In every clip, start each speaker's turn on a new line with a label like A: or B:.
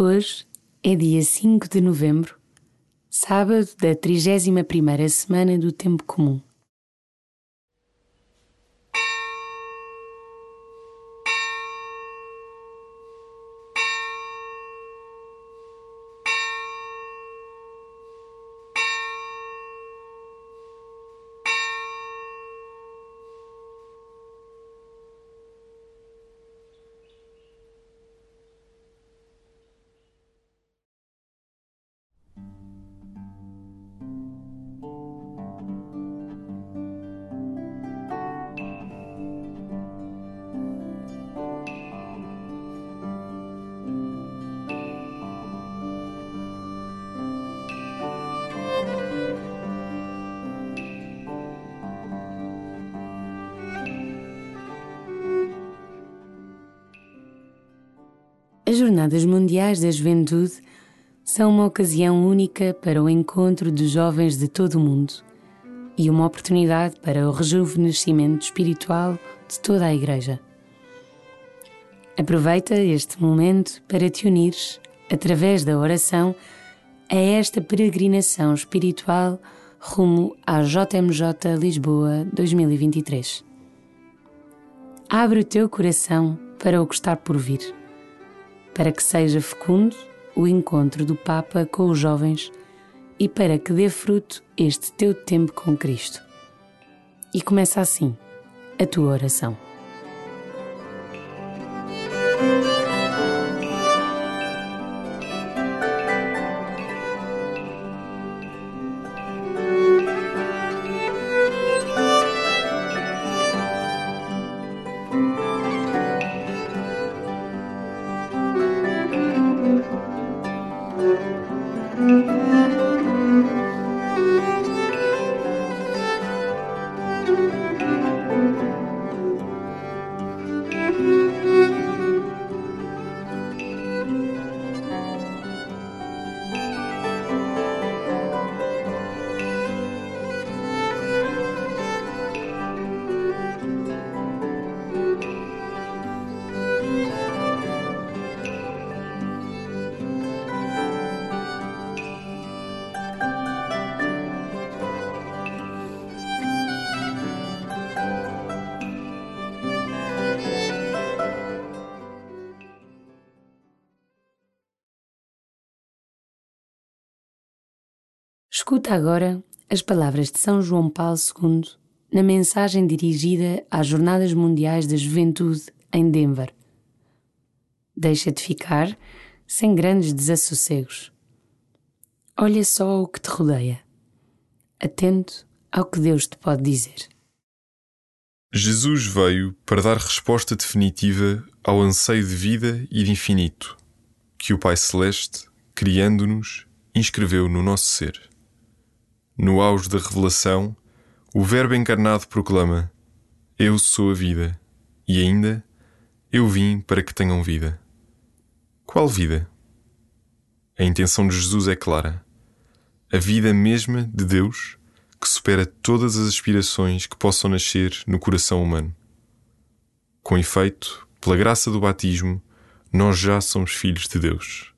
A: Hoje é dia 5 de novembro, sábado da 31ª semana do Tempo Comum. As Jornadas Mundiais da Juventude são uma ocasião única para o encontro de jovens de todo o mundo e uma oportunidade para o rejuvenescimento espiritual de toda a Igreja. Aproveita este momento para te unires, através da oração, a esta peregrinação espiritual rumo à JMJ Lisboa 2023. Abre o teu coração para o que está por vir para que seja fecundo o encontro do Papa com os jovens e para que dê fruto este teu tempo com Cristo. E começa assim a tua oração. Música Escuta agora as palavras de São João Paulo II na mensagem dirigida às Jornadas Mundiais da Juventude em Denver. Deixa-te ficar sem grandes desassossegos. Olha só o que te rodeia. Atento ao que Deus te pode dizer.
B: Jesus veio para dar resposta definitiva ao anseio de vida e de infinito que o Pai Celeste, criando-nos, inscreveu no nosso ser. No auge da revelação, o Verbo encarnado proclama: Eu sou a vida, e ainda eu vim para que tenham vida. Qual vida? A intenção de Jesus é clara: a vida mesma de Deus que supera todas as aspirações que possam nascer no coração humano. Com efeito, pela graça do batismo, nós já somos filhos de Deus.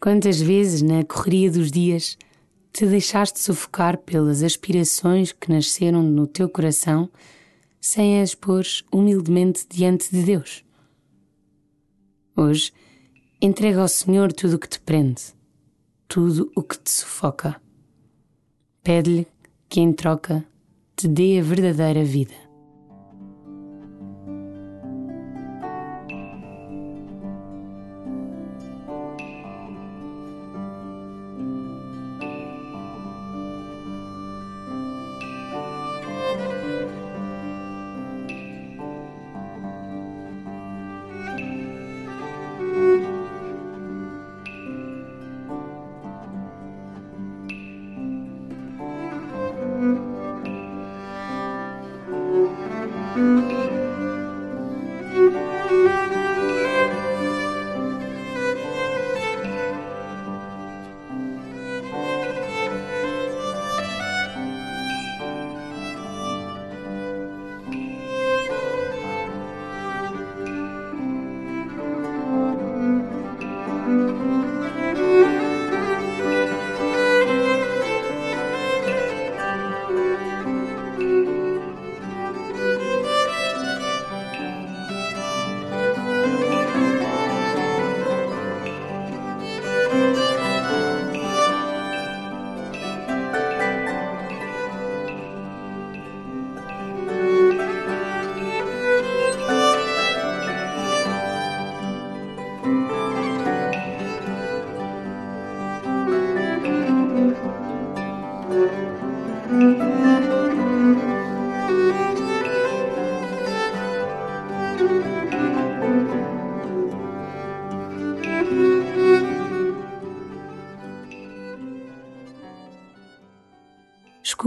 A: Quantas vezes na correria dos dias te deixaste sufocar pelas aspirações que nasceram no teu coração sem as pôr humildemente diante de Deus? Hoje, entrega ao Senhor tudo o que te prende, tudo o que te sufoca. Pede-lhe que, em troca, te dê a verdadeira vida.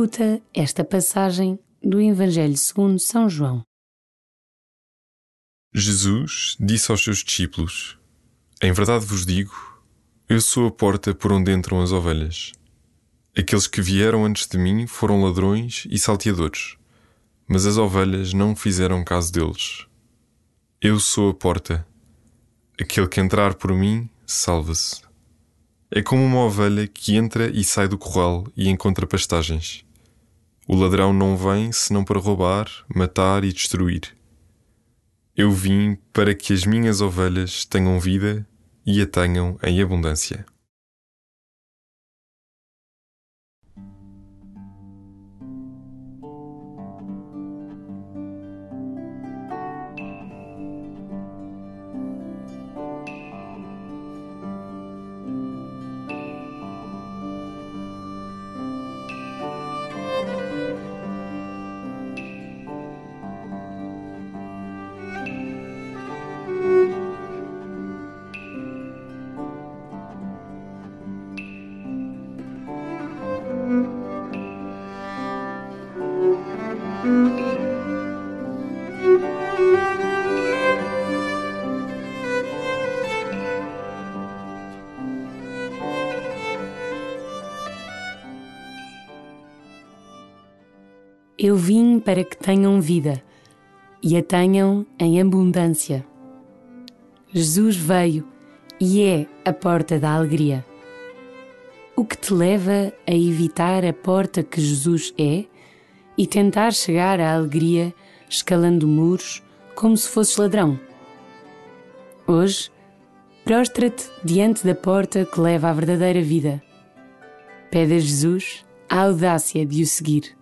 A: Escuta esta passagem do Evangelho segundo São João.
B: Jesus disse aos seus discípulos: Em verdade vos digo, eu sou a porta por onde entram as ovelhas. Aqueles que vieram antes de mim foram ladrões e salteadores, mas as ovelhas não fizeram caso deles. Eu sou a porta. Aquele que entrar por mim, salva-se. É como uma ovelha que entra e sai do corral e encontra pastagens. O ladrão não vem senão para roubar, matar e destruir. Eu vim para que as minhas ovelhas tenham vida e a tenham em abundância.
A: Eu vim para que tenham vida e a tenham em abundância. Jesus veio e é a porta da alegria. O que te leva a evitar a porta que Jesus é e tentar chegar à alegria escalando muros como se fosses ladrão? Hoje, prostra-te diante da porta que leva à verdadeira vida. Pede a Jesus a audácia de o seguir.